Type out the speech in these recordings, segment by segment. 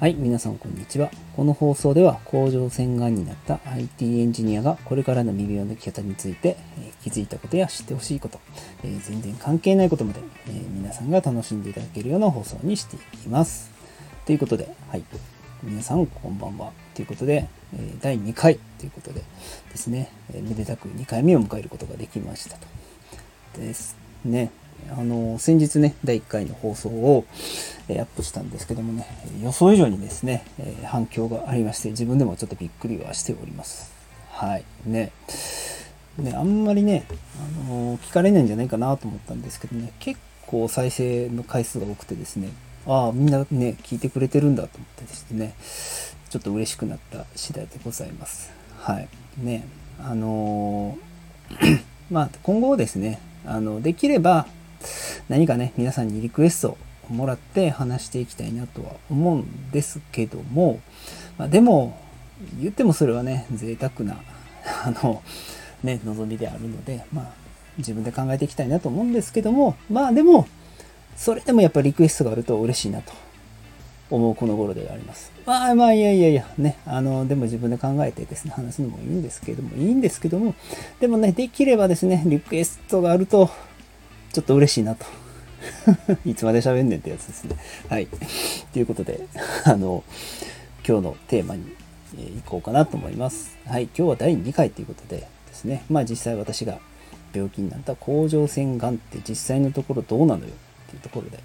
はい、皆さんこんにちは。この放送では甲状腺がんになった IT エンジニアがこれからの耳の抜き方について、えー気づいたことや知ってほしいこと、えー全然関係ないことまで、えー皆さんが楽しんでいただけるような放送にしていきます。ということで、はい、皆さんこんばんは。ということで、え第2回ということでですね、えめでたく2回目を迎えることができましたと。ですね。あの、先日ね、第1回の放送を、えアップしたんですけどもね、予想以上にですね、え反響がありまして、自分でもちょっとびっくりはしております。はい。ね。ね、あんまりね、あの聞かれないんじゃないかなと思ったんですけどね、結構再生の回数が多くてですね、ああ、みんなね、聞いてくれてるんだと思ってですね、ちょっと嬉しくなった次第でございます。はい。ね、あの まあ、今後ですね、あの、できれば、何かね、皆さんにリクエストをもらって話していきたいなとは思うんですけども、まあ、でも、言ってもそれはね、贅沢な、あの、ね、望みであるので、まあ、自分で考えていきたいなと思うんですけども、まあでも、それでもやっぱリクエストがあると嬉しいなと思うこの頃であります。まあまあいやいやいや、ね、あの、でも自分で考えてですね、話すのもいいんですけども、いいんですけども、でもね、できればですね、リクエストがあると、ちょっと嬉しいなと。いつまで喋んねんってやつですね。はい。ということで、あの、今日のテーマに、えー行こうかなと思います。はい。今日は第2回ということでですね、まあ実際私が病気になった甲状腺がんって実際のところどうなのよっていうところで、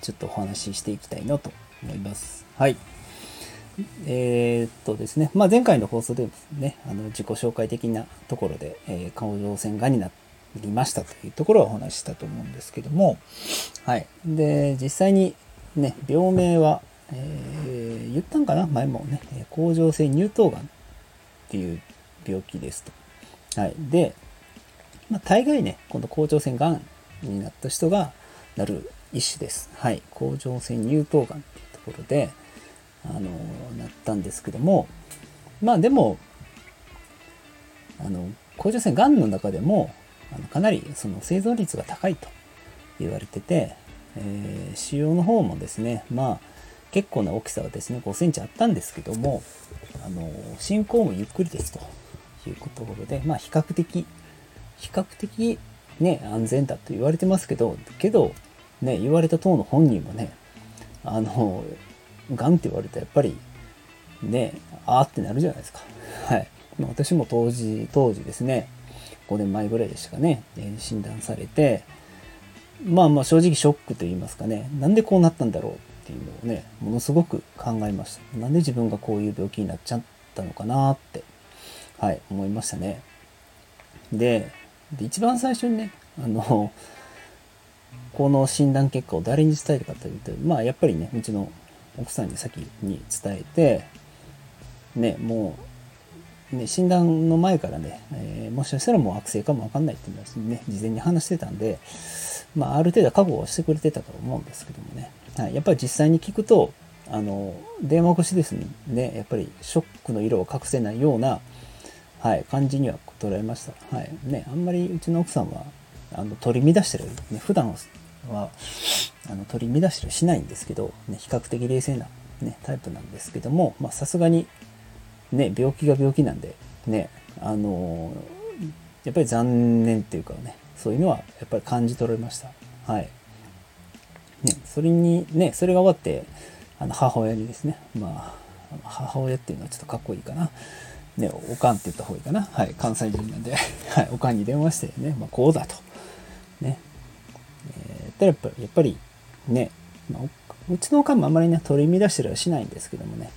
ちょっとお話ししていきたいなと思います。はい。えーっとですね、まあ、前回の放送でもね、あの自己紹介的なところで、えー、甲状腺がんになってりましたというところをお話ししたと思うんですけども、はい。で、実際にね、病名は、えー言ったんかな？前もね、甲状腺乳頭がんっていう病気ですと。はい。で、まあ、大概ね、この甲状腺がんになった人がなる一種です。はい。甲状腺乳頭がんっていうところで、あのなったんですけどもまあでもあの甲状腺がんの中でもあのかなりその生存率が高いと言われてて、えー腫瘍の方もですねまあ結構な大きさがですね5センチあったんですけどもあの進行もゆっくりですというところでまあ比較的比較的ね安全だと言われてますけどけどね言われた当の本人もねあのがんって言われたらやっぱりねあーってなるじゃないですか。はい。ま私も当時当時ですね5年前ぐらいでしかね、えー診断されてまあまあ正直ショックと言いますかねなんでこうなったんだろうっていうのをねものすごく考えました。なんで自分がこういう病気になっちゃったのかなってはい思いましたね。でで一番最初にねあのこの診断結果を誰に伝えるかというとまあやっぱりねうちの奥さんに先に伝えてねもうね診断の前からね、えーもしかしたらもう悪性かもわかんないっていうのはね事前に話してたんでまあある程度覚悟はしてくれてたと思うんですけどもね、はい、やっぱり実際に聞くとあの電話越しですねやっぱりショックの色を隠せないようなはい、感じには捉えました。はい。ね、あんまりうちの奥さんは、あの、取り乱してる、ね、普段は、あの、取り乱してるしないんですけど、ね、比較的冷静な、ね、タイプなんですけども、まあ、さすがに、ね、病気が病気なんで、ね、あのやっぱり残念っていうかね、そういうのはやっぱり感じ取れました。はい。ね、それにね、それが終わって、あの、母親にですね、まあ、母親っていうのはちょっとかっこいいかな。ね、おかんって言った方がいいかな。はい、関西人なんで、はい、おかんに電話してね、まあ、こうだと。ね。えー、やっぱやっぱり、ね、まあ、うちのおかんもあんまりね、取り乱してるはしないんですけどもね、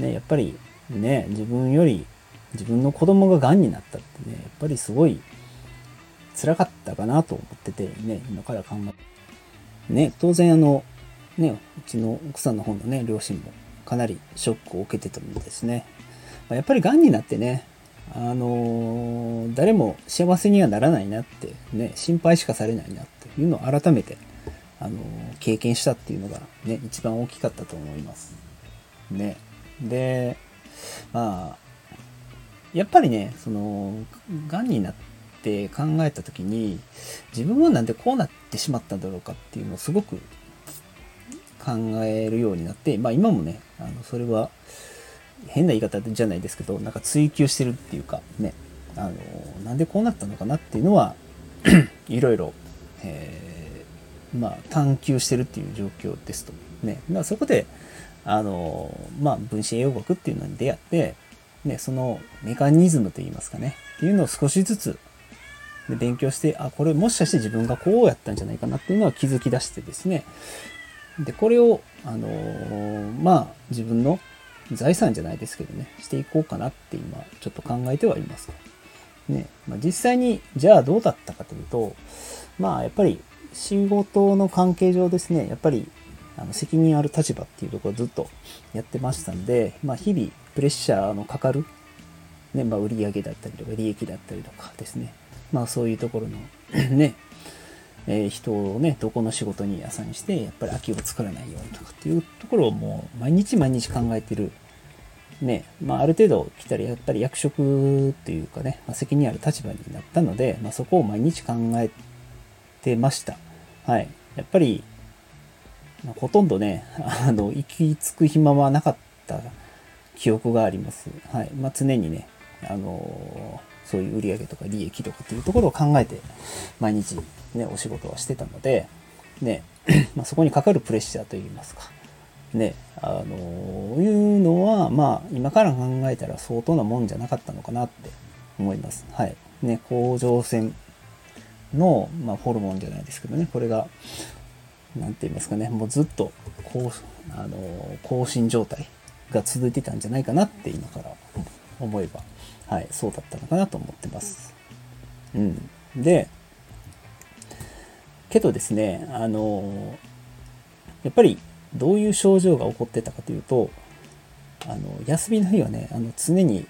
ね、やっぱりね、自分より、自分の子供が癌になったってね、やっぱりすごい辛かったかなと思ってて、ね、今から考えね、当然あの、ね、うちの奥さんの方のね、両親もかなりショックを受けてたんですね。まやっぱり癌になってね、あのー誰も幸せにはならないなって、ね、心配しかされないなっていうのを改めて、あのー経験したっていうのがね、一番大きかったと思います。ね。で、まあ、やっぱりね、その、癌になって考えた時に、自分はなんでこうなってしまったんだろうかっていうのをすごく考えるようになって、まあ今もね、あのそれは変な言い方じゃないですけど、なんか追求してるっていうかね、あの、なんでこうなったのかなっていうのは いろいろ、えー、まあ探求してるっていう状況ですと。ね、まそこで、あの、まあ分子栄養学っていうのに出会って、ね、そのメカニズムといいますかね、っていうのを少しずつで勉強して、あ、これもしかして自分がこうやったんじゃないかなっていうのは気づき出してですね。で、これを、あの、まあ、自分の財産じゃないですけどね、していこうかなって今、ちょっと考えてはいます。ね、まあ、実際に、じゃあどうだったかというと、まあ、やっぱり仕事の関係上ですね、やっぱり、あの責任ある立場っていうところをずっとやってましたんで、まあ、日々プレッシャーのかかる、ね、まあ、売上だったりとか利益だったりとかですね、まあそういうところの ね、えー、人をね、どこの仕事にアサインして、やっぱり空きを作らないようにとかっていうところをもう毎日毎日考えてる。ね、まあある程度来たらやっぱり役職っていうかね、まあ、責任ある立場になったので、まあそこを毎日考えてました。はい。やっぱり、ほとんどね、あの、行き着く暇はなかった記憶があります。はい。まあ常にね、あのーそういう売り上げとか利益とかっていうところを考えて毎日ね、お仕事はしてたので、ね、まあ、そこにかかるプレッシャーといいますか、ね、あのいうのは、まあ、今から考えたら相当なもんじゃなかったのかなって思います。はい。ね、甲状腺の、まあ、ホルモンじゃないですけどね、これが、何て言いますかね、もうずっと高、あの更新状態が続いてたんじゃないかなって今から思えばはい、そうだったのかなと思ってます。うん。で、けどですね、あの、やっぱりどういう症状が起こってたかというと、あの、休みの日はね、あの常に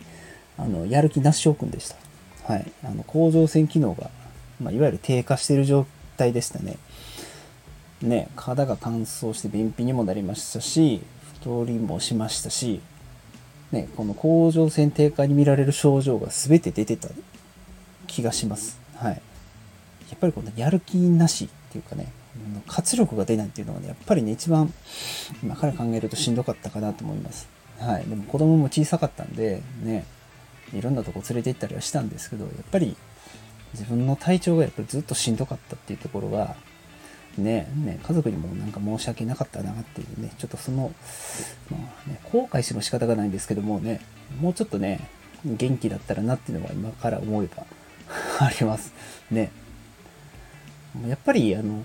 あのやる気なし症君でした。はい。あの、甲状腺機能が、まあ、いわゆる低下している状態でしたね。ね、肌が乾燥して便秘にもなりましたし、太りもしましたし、ね、この甲状腺低下に見られる症状が全て出てた気がします。はい。やっぱりこのやる気なしっていうかね、活力が出ないっていうのはね、やっぱりね、一番今から考えるとしんどかったかなと思います。はい。でも子供も小さかったんで、ね、いろんなとこ連れて行ったりはしたんですけど、やっぱり自分の体調がやっぱりずっとしんどかったっていうところは、ね、ね、家族にもなんか申し訳なかったなっていうね、ちょっとその、まあね、後悔しても仕方がないんですけどもね、もうちょっとね、元気だったらなっていうのは今から思えば あります。ね。やっぱり、あの、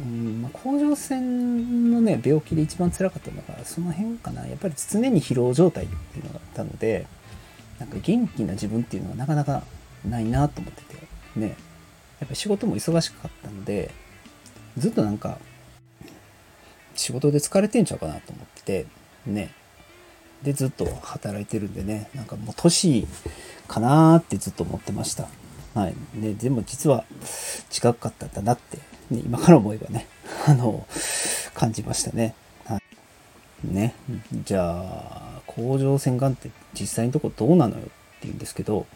うんまあ、甲状腺のね、病気で一番辛かったのが、その辺かな。やっぱり常に疲労状態っていうのがあったので、なんか元気な自分っていうのはなかなかないなと思ってて、ね。やっぱ仕事も忙しかったので、ずっとなんか、仕事で疲れてんちゃうかなと思ってて、ね。で、ずっと働いてるんでね、なんかもう年かなーってずっと思ってました。はい。で、でも実は近かったんだなって、ね、今から思えばね、あの、感じましたね。はい。ね。じゃあ、甲状腺がんって実際のとこどうなのよって言うんですけど、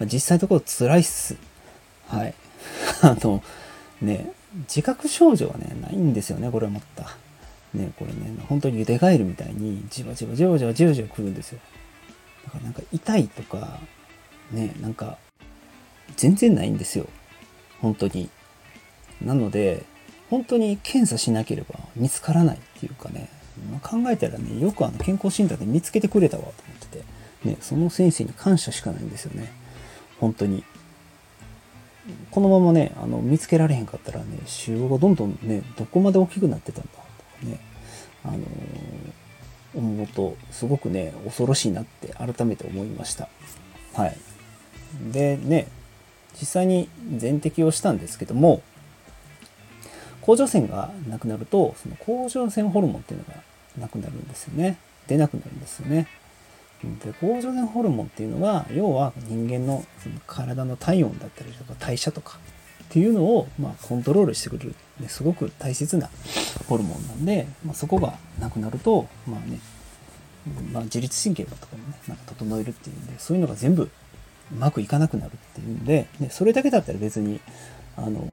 実際のところ辛いっす。はい。あの、ね、自覚症状はね、ないんですよね、これはまた。ね、これね、本当に茹でガエルみたいに、じわじわじわじわじわじわ来るんですよ。だからなんか痛いとか、ね、なんか、全然ないんですよ。本当に。なので、本当に検査しなければ見つからないっていうかね、ま、考えたらね、よくあの健康診断で見つけてくれたわと思ってて、ね、その先生に感謝しかないんですよね。本当に。このままね、あの、見つけられへんかったらね、腫瘍がどんどんね、どこまで大きくなってたんだとかね、あのー、思うと、すごくね、恐ろしいなって改めて思いました。はい。でね、実際に全摘をしたんですけども、甲状腺がなくなると、その甲状腺ホルモンっていうのがなくなるんですよね。出なくなるんですよね。で甲状腺ホルモンっていうのは要は人間のその体の体温だったりとか代謝とかっていうのをまコントロールしてくれる、ね、すごく大切なホルモンなんで、まあ、そこがなくなるとまあね、まあ、自律神経とかもねなんか整えるっていうんでそういうのが全部うまくいかなくなるっていうんで、ね、それだけだったら別にあの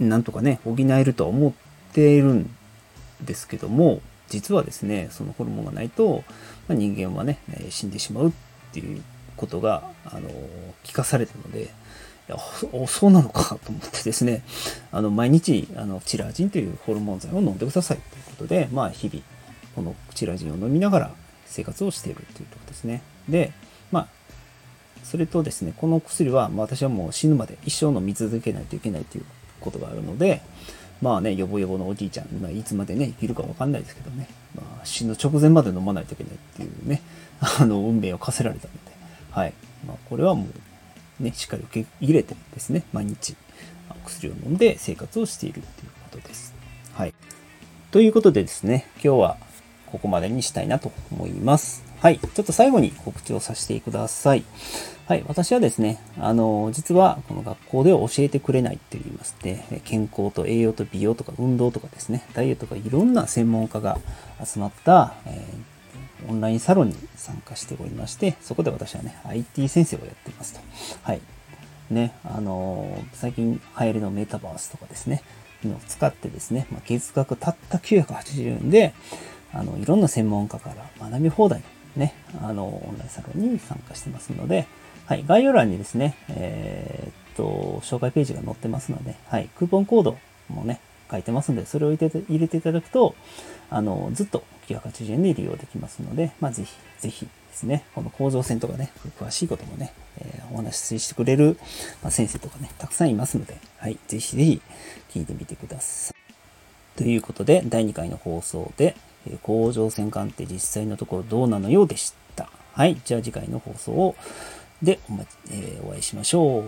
なんとかね補えるとは思っているんですけども、実はですね、そのホルモンがないと、まあ、人間はね、死んでしまうっていうことが、あの、聞かされたので、いやそうなのかと思ってですね、あの、毎日、あの、チラージンというホルモン剤を飲んでくださいということで、まあ、日々、このチラジンを飲みながら生活をしているというところですね。で、まあ、それとですね、この薬は、まあ、私はもう死ぬまで一生飲み続けないといけないということがあるので、まあね、よぼよぼのおじいちゃん、まあ、いつまでね、生きるかわかんないですけどね、まあ、死ぬ直前まで飲まないといけないっていうね、あの、運命を課せられたので、はい。まあ、これはもう、ね、しっかり受け入れてですね、毎日、薬を飲んで生活をしているということです。はい。ということでですね、今日はここまでにしたいなと思います。はい。ちょっと最後に告知をさせてください。はい。私はですね、あの、実はこの学校では教えてくれないって言いまして、健康と栄養と美容とか運動とかですね、ダイエットとかいろんな専門家が集まった、えー、オンラインサロンに参加しておりまして、そこで私はね、IT 先生をやっていますと。はい。ね、あの最近流行りのメタバースとかですね、のを使ってですね、まあ、月額たった980円で、あの、いろんな専門家から学び放題ね、あの、オンラインサロンに参加してますので、はい、概要欄にですね、えー、っと、紹介ページが載ってますので、はい、クーポンコードもね、書いてますので、それを入れて入れていただくと、あの、ずっと980円で利用できますので、まあ、ぜひ、ぜひですね、この甲状腺とかね、詳しいこともね、えー、お話ししてくれる、まあ、先生とかね、たくさんいますので、はい、ぜひぜひ聞いてみてください。ということで、第2回の放送で、甲状腺がんって実際のところどうなのよ？うでした。はい。じゃあ次回の放送でお,、えー、お会いしましょう。